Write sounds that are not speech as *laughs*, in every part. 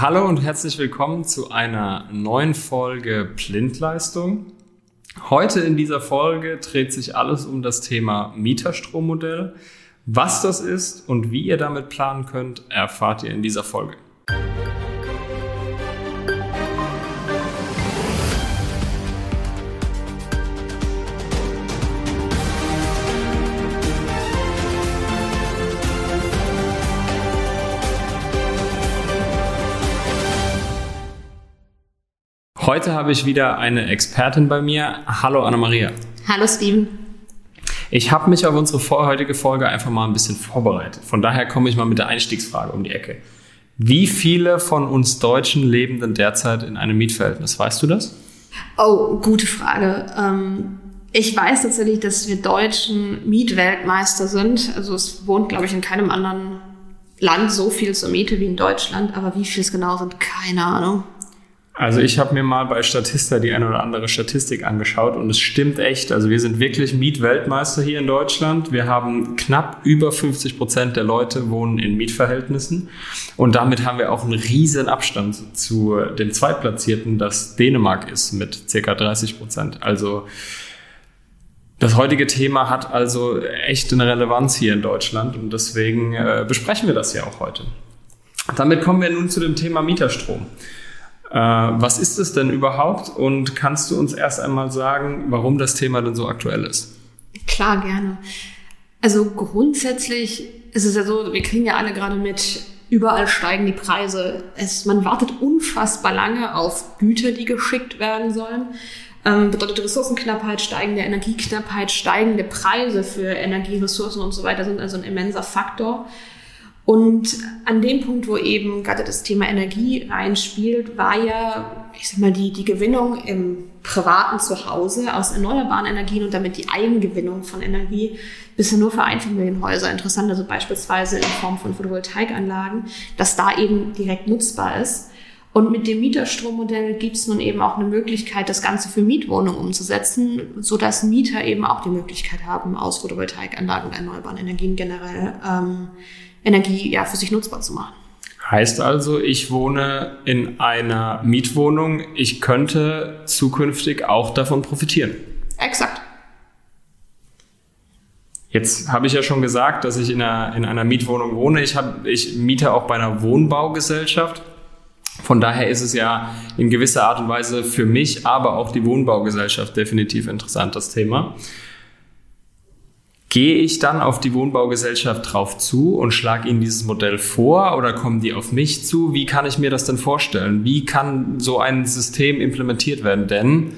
Hallo und herzlich willkommen zu einer neuen Folge Blindleistung. Heute in dieser Folge dreht sich alles um das Thema Mieterstrommodell. Was das ist und wie ihr damit planen könnt, erfahrt ihr in dieser Folge. Heute habe ich wieder eine Expertin bei mir. Hallo Anna-Maria. Hallo Steven. Ich habe mich auf unsere heutige Folge einfach mal ein bisschen vorbereitet. Von daher komme ich mal mit der Einstiegsfrage um die Ecke. Wie viele von uns Deutschen leben denn derzeit in einem Mietverhältnis? Weißt du das? Oh, gute Frage. Ähm, ich weiß tatsächlich, dass wir Deutschen Mietweltmeister sind. Also es wohnt, glaube ich, in keinem anderen Land so viel zur Miete wie in Deutschland. Aber wie viel es genau sind, keine Ahnung. Also ich habe mir mal bei Statista die eine oder andere Statistik angeschaut und es stimmt echt. Also wir sind wirklich Mietweltmeister hier in Deutschland. Wir haben knapp über 50 Prozent der Leute wohnen in Mietverhältnissen und damit haben wir auch einen riesen Abstand zu dem Zweitplatzierten, das Dänemark ist mit circa 30 Prozent. Also das heutige Thema hat also echt eine Relevanz hier in Deutschland und deswegen äh, besprechen wir das ja auch heute. Damit kommen wir nun zu dem Thema Mieterstrom. Äh, was ist es denn überhaupt und kannst du uns erst einmal sagen, warum das Thema denn so aktuell ist? Klar, gerne. Also grundsätzlich ist es ja so, wir kriegen ja alle gerade mit, überall steigen die Preise. Es, man wartet unfassbar lange auf Güter, die geschickt werden sollen. Ähm, bedeutet Ressourcenknappheit, steigende Energieknappheit, steigende Preise für Energieressourcen und so weiter sind also ein immenser Faktor. Und an dem Punkt, wo eben gerade das Thema Energie reinspielt, war ja, ich sag mal, die, die Gewinnung im privaten Zuhause aus erneuerbaren Energien und damit die Eigengewinnung von Energie bisher nur für Einfamilienhäuser interessant, also beispielsweise in Form von Photovoltaikanlagen, dass da eben direkt nutzbar ist. Und mit dem Mieterstrommodell gibt es nun eben auch eine Möglichkeit, das Ganze für Mietwohnungen umzusetzen, so dass Mieter eben auch die Möglichkeit haben, aus Photovoltaikanlagen und erneuerbaren Energien generell ähm, Energie ja, für sich nutzbar zu machen. Heißt also, ich wohne in einer Mietwohnung, ich könnte zukünftig auch davon profitieren. Exakt. Jetzt habe ich ja schon gesagt, dass ich in einer, in einer Mietwohnung wohne. Ich, hab, ich miete auch bei einer Wohnbaugesellschaft. Von daher ist es ja in gewisser Art und Weise für mich, aber auch die Wohnbaugesellschaft definitiv interessant, das Thema. Gehe ich dann auf die Wohnbaugesellschaft drauf zu und schlage ihnen dieses Modell vor oder kommen die auf mich zu? Wie kann ich mir das denn vorstellen? Wie kann so ein System implementiert werden? Denn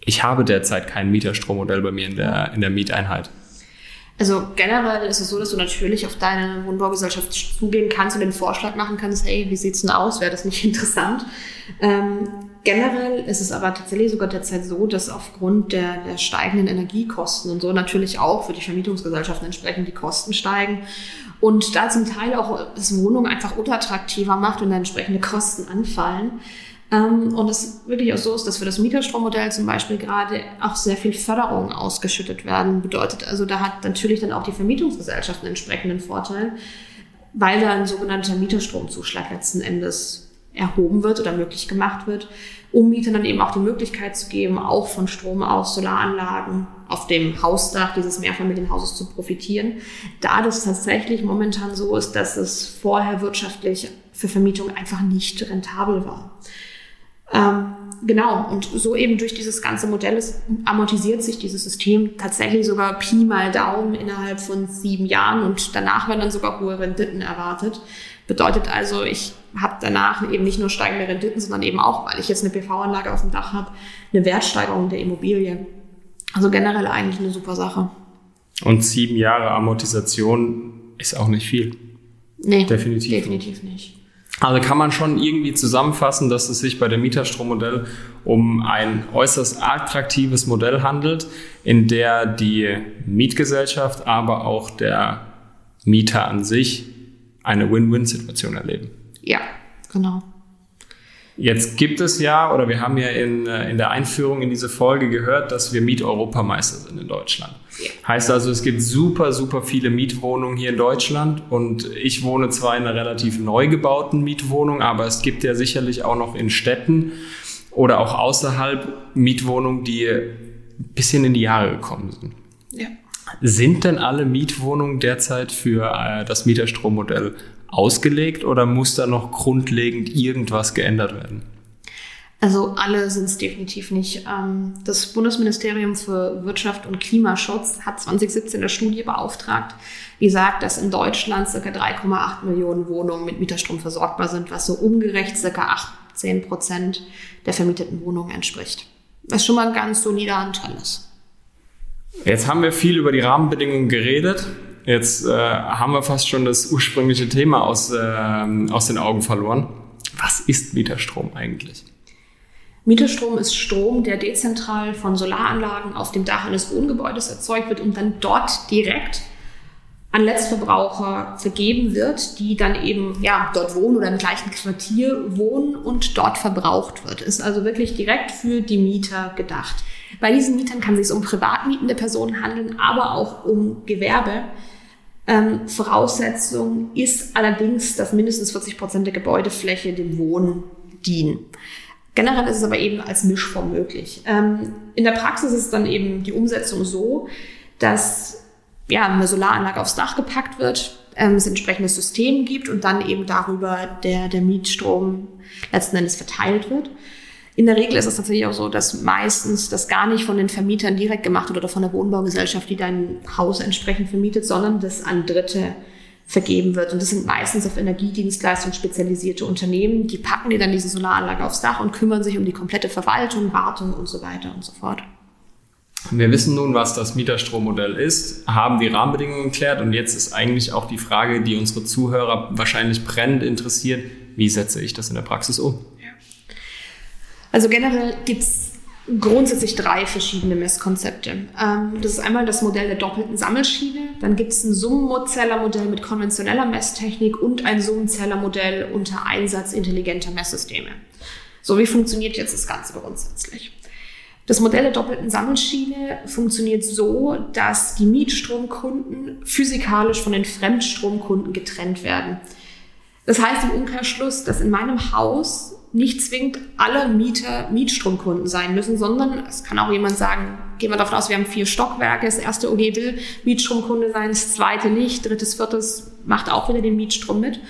ich habe derzeit kein Mieterstrommodell bei mir in der, in der Mieteinheit. Also generell ist es so, dass du natürlich auf deine Wohnbaugesellschaft zugehen kannst und den Vorschlag machen kannst, hey, wie sieht's denn aus? Wäre das nicht *laughs* interessant? Ähm, generell ist es aber tatsächlich sogar derzeit so, dass aufgrund der, der steigenden Energiekosten und so natürlich auch für die Vermietungsgesellschaften entsprechend die Kosten steigen und da zum Teil auch das Wohnung einfach unattraktiver macht und dann entsprechende Kosten anfallen. Ähm, und es wirklich auch so ist, dass für das Mieterstrommodell zum Beispiel gerade auch sehr viel Förderung ausgeschüttet werden bedeutet. Also da hat natürlich dann auch die Vermietungsgesellschaft einen entsprechenden Vorteil, weil da ein sogenannter Mieterstromzuschlag letzten Endes erhoben wird oder möglich gemacht wird, um Mietern dann eben auch die Möglichkeit zu geben, auch von Strom aus Solaranlagen auf dem Hausdach dieses Mehrfamilienhauses zu profitieren. Da das tatsächlich momentan so ist, dass es vorher wirtschaftlich für Vermietung einfach nicht rentabel war. Ähm, genau, und so eben durch dieses ganze Modell ist, amortisiert sich dieses System tatsächlich sogar Pi mal Daumen innerhalb von sieben Jahren und danach werden dann sogar hohe Renditen erwartet. Bedeutet also, ich habe danach eben nicht nur steigende Renditen, sondern eben auch, weil ich jetzt eine PV-Anlage auf dem Dach habe, eine Wertsteigerung der Immobilie. Also generell eigentlich eine super Sache. Und sieben Jahre Amortisation ist auch nicht viel. Nee, definitiv, definitiv nicht. Also kann man schon irgendwie zusammenfassen, dass es sich bei dem Mieterstrommodell um ein äußerst attraktives Modell handelt, in der die Mietgesellschaft, aber auch der Mieter an sich eine Win-Win-Situation erleben. Ja, genau. Jetzt gibt es ja, oder wir haben ja in, äh, in der Einführung in diese Folge gehört, dass wir Mieteuropameister sind in Deutschland. Ja. Heißt also, es gibt super, super viele Mietwohnungen hier in Deutschland und ich wohne zwar in einer relativ neu gebauten Mietwohnung, aber es gibt ja sicherlich auch noch in Städten oder auch außerhalb Mietwohnungen, die ein bisschen in die Jahre gekommen sind. Ja. Sind denn alle Mietwohnungen derzeit für äh, das Mieterstrommodell ausgelegt oder muss da noch grundlegend irgendwas geändert werden? Also alle sind es definitiv nicht. Ähm, das Bundesministerium für Wirtschaft und Klimaschutz hat 2017 eine Studie beauftragt, die sagt, dass in Deutschland ca. 3,8 Millionen Wohnungen mit Mieterstrom versorgbar sind, was so umgerecht ca. 18 Prozent der vermieteten Wohnungen entspricht. Was schon mal ein ganz solider Anteil ist. Jetzt haben wir viel über die Rahmenbedingungen geredet. Jetzt äh, haben wir fast schon das ursprüngliche Thema aus, äh, aus den Augen verloren. Was ist Mieterstrom eigentlich? Mieterstrom ist Strom, der dezentral von Solaranlagen auf dem Dach eines Wohngebäudes erzeugt wird und dann dort direkt an Letztverbraucher vergeben wird, die dann eben ja, dort wohnen oder im gleichen Quartier wohnen und dort verbraucht wird. Ist also wirklich direkt für die Mieter gedacht. Bei diesen Mietern kann es sich um privat mietende Personen handeln, aber auch um Gewerbe. Ähm, Voraussetzung ist allerdings, dass mindestens 40 Prozent der Gebäudefläche dem Wohnen dienen. Generell ist es aber eben als Mischform möglich. Ähm, in der Praxis ist dann eben die Umsetzung so, dass ja, eine Solaranlage aufs Dach gepackt wird, ähm, es entsprechendes System gibt und dann eben darüber der, der Mietstrom letzten Endes verteilt wird. In der Regel ist es tatsächlich auch so, dass meistens das gar nicht von den Vermietern direkt gemacht wird oder von der Wohnbaugesellschaft, die dein Haus entsprechend vermietet, sondern das an Dritte vergeben wird. Und das sind meistens auf Energiedienstleistungen spezialisierte Unternehmen, die packen dir dann diese Solaranlage aufs Dach und kümmern sich um die komplette Verwaltung, Wartung und so weiter und so fort. Wir wissen nun, was das Mieterstrommodell ist, haben die Rahmenbedingungen geklärt und jetzt ist eigentlich auch die Frage, die unsere Zuhörer wahrscheinlich brennend interessiert, wie setze ich das in der Praxis um? Also generell gibt es grundsätzlich drei verschiedene Messkonzepte. Ähm, das ist einmal das Modell der doppelten Sammelschiene, dann gibt es ein Summenzählermodell mit konventioneller Messtechnik und ein Summenzählermodell unter Einsatz intelligenter Messsysteme. So, wie funktioniert jetzt das Ganze grundsätzlich? Das Modell der doppelten Sammelschiene funktioniert so, dass die Mietstromkunden physikalisch von den Fremdstromkunden getrennt werden. Das heißt im Umkehrschluss, dass in meinem Haus nicht zwingend alle Mieter Mietstromkunden sein müssen, sondern es kann auch jemand sagen, gehen wir davon aus, wir haben vier Stockwerke, das erste OG will Mietstromkunde sein, das zweite nicht, drittes, viertes macht auch wieder den Mietstrom mit.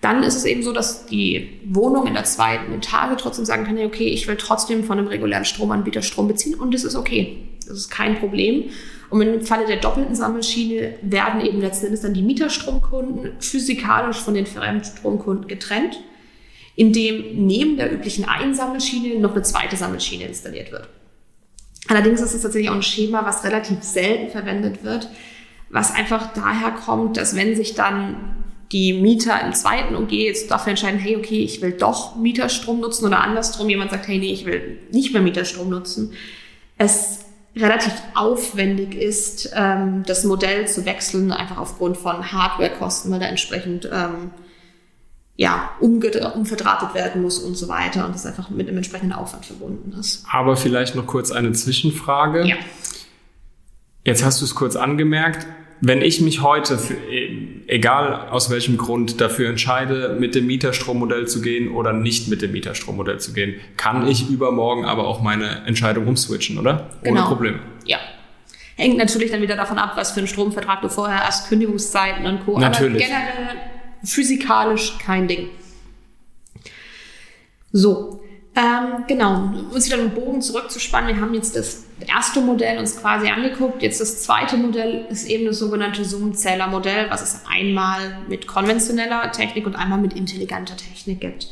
Dann ist es eben so, dass die Wohnung in der zweiten Etage trotzdem sagen kann, okay, ich will trotzdem von einem regulären Stromanbieter Strom beziehen und das ist okay. Das ist kein Problem. Und im Falle der doppelten Sammelschiene werden eben letzten Endes dann die Mieterstromkunden physikalisch von den Fremdstromkunden getrennt in dem neben der üblichen Einsammelschiene noch eine zweite Sammelschiene installiert wird. Allerdings ist es tatsächlich auch ein Schema, was relativ selten verwendet wird, was einfach daher kommt, dass wenn sich dann die Mieter im zweiten OG jetzt dafür entscheiden, hey, okay, ich will doch Mieterstrom nutzen oder andersrum, jemand sagt, hey, nee, ich will nicht mehr Mieterstrom nutzen, es relativ aufwendig ist, ähm, das Modell zu wechseln, einfach aufgrund von Hardwarekosten, weil da entsprechend ähm, ja, umverdrahtet werden muss und so weiter und das einfach mit einem entsprechenden Aufwand verbunden ist. Aber vielleicht noch kurz eine Zwischenfrage. Ja. Jetzt hast du es kurz angemerkt. Wenn ich mich heute, für, egal aus welchem Grund, dafür entscheide, mit dem Mieterstrommodell zu gehen oder nicht mit dem Mieterstrommodell zu gehen, kann ich übermorgen aber auch meine Entscheidung umswitchen, oder? Ohne genau. Probleme. Ja. Hängt natürlich dann wieder davon ab, was für einen Stromvertrag du vorher hast, Kündigungszeiten und Co. Natürlich. Aber generell physikalisch kein Ding. So, ähm, genau, um uns wieder einen Bogen zurückzuspannen, wir haben jetzt das erste Modell uns quasi angeguckt. Jetzt das zweite Modell ist eben das sogenannte Zoom-Zähler-Modell, was es einmal mit konventioneller Technik und einmal mit intelligenter Technik gibt.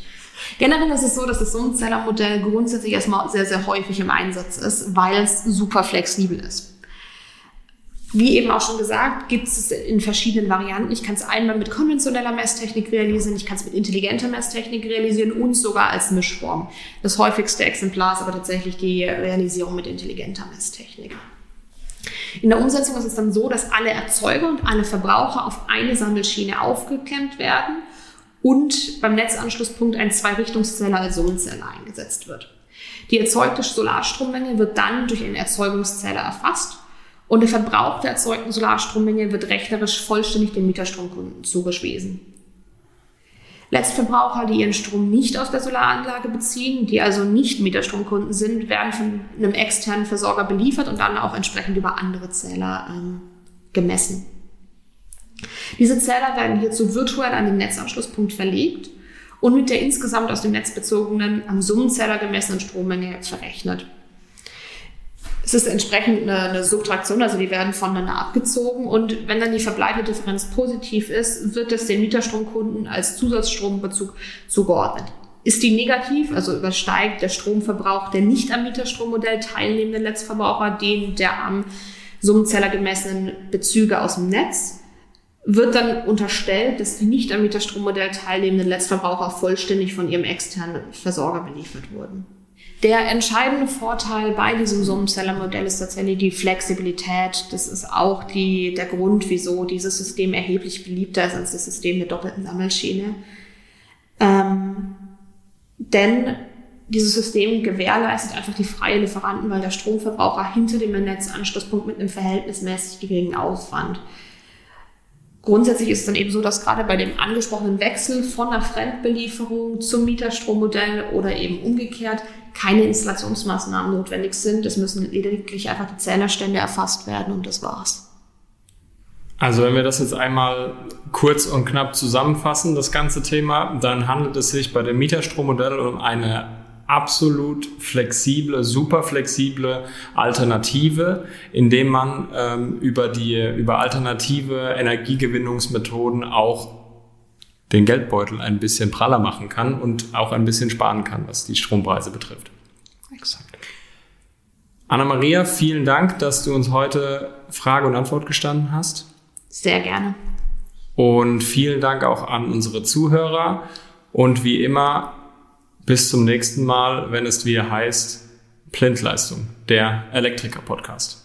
Generell ist es so, dass das Zoom-Zähler-Modell grundsätzlich erstmal sehr, sehr häufig im Einsatz ist, weil es super flexibel ist. Wie eben auch schon gesagt, gibt es in verschiedenen Varianten. Ich kann es einmal mit konventioneller Messtechnik realisieren, ich kann es mit intelligenter Messtechnik realisieren und sogar als Mischform. Das häufigste Exemplar ist aber tatsächlich die Realisierung mit intelligenter Messtechnik. In der Umsetzung ist es dann so, dass alle Erzeuger und alle Verbraucher auf eine Sammelschiene aufgeklemmt werden und beim Netzanschlusspunkt ein Zweirichtungszähler als Summenzähler eingesetzt wird. Die erzeugte Solarstrommenge wird dann durch einen Erzeugungszähler erfasst und der Verbrauch der erzeugten Solarstrommenge wird rechnerisch vollständig den Mieterstromkunden zugeschwiesen. Letztverbraucher, die ihren Strom nicht aus der Solaranlage beziehen, die also nicht Mieterstromkunden sind, werden von einem externen Versorger beliefert und dann auch entsprechend über andere Zähler ähm, gemessen. Diese Zähler werden hierzu virtuell an den Netzanschlusspunkt verlegt und mit der insgesamt aus dem Netz bezogenen, am Summenzähler gemessenen Strommenge verrechnet. Es ist entsprechend eine, eine, Subtraktion, also die werden voneinander abgezogen und wenn dann die verbleibende Differenz positiv ist, wird es den Mieterstromkunden als Zusatzstrombezug zugeordnet. Ist die negativ, also übersteigt der Stromverbrauch der nicht am Mieterstrommodell teilnehmenden Netzverbraucher den der am Summenzähler gemessenen Bezüge aus dem Netz, wird dann unterstellt, dass die nicht am Mieterstrommodell teilnehmenden Letztverbraucher vollständig von ihrem externen Versorger beliefert wurden. Der entscheidende Vorteil bei diesem Summenzählermodell ist tatsächlich die Flexibilität. Das ist auch die, der Grund, wieso dieses System erheblich beliebter ist als das System der doppelten Sammelschiene. Ähm, denn dieses System gewährleistet einfach die freie Lieferanten, weil der Stromverbraucher hinter dem Netzanschlusspunkt mit einem verhältnismäßig geringen Aufwand Grundsätzlich ist es dann eben so, dass gerade bei dem angesprochenen Wechsel von einer Fremdbelieferung zum Mieterstrommodell oder eben umgekehrt keine Installationsmaßnahmen notwendig sind. Es müssen lediglich einfach die Zählerstände erfasst werden und das war's. Also wenn wir das jetzt einmal kurz und knapp zusammenfassen, das ganze Thema, dann handelt es sich bei dem Mieterstrommodell um eine absolut flexible, super flexible Alternative, indem man ähm, über die über alternative Energiegewinnungsmethoden auch den Geldbeutel ein bisschen praller machen kann und auch ein bisschen sparen kann, was die Strompreise betrifft. Exakt. Anna-Maria, vielen Dank, dass du uns heute Frage und Antwort gestanden hast. Sehr gerne. Und vielen Dank auch an unsere Zuhörer. Und wie immer, bis zum nächsten Mal, wenn es wieder heißt Blindleistung, der Elektriker-Podcast.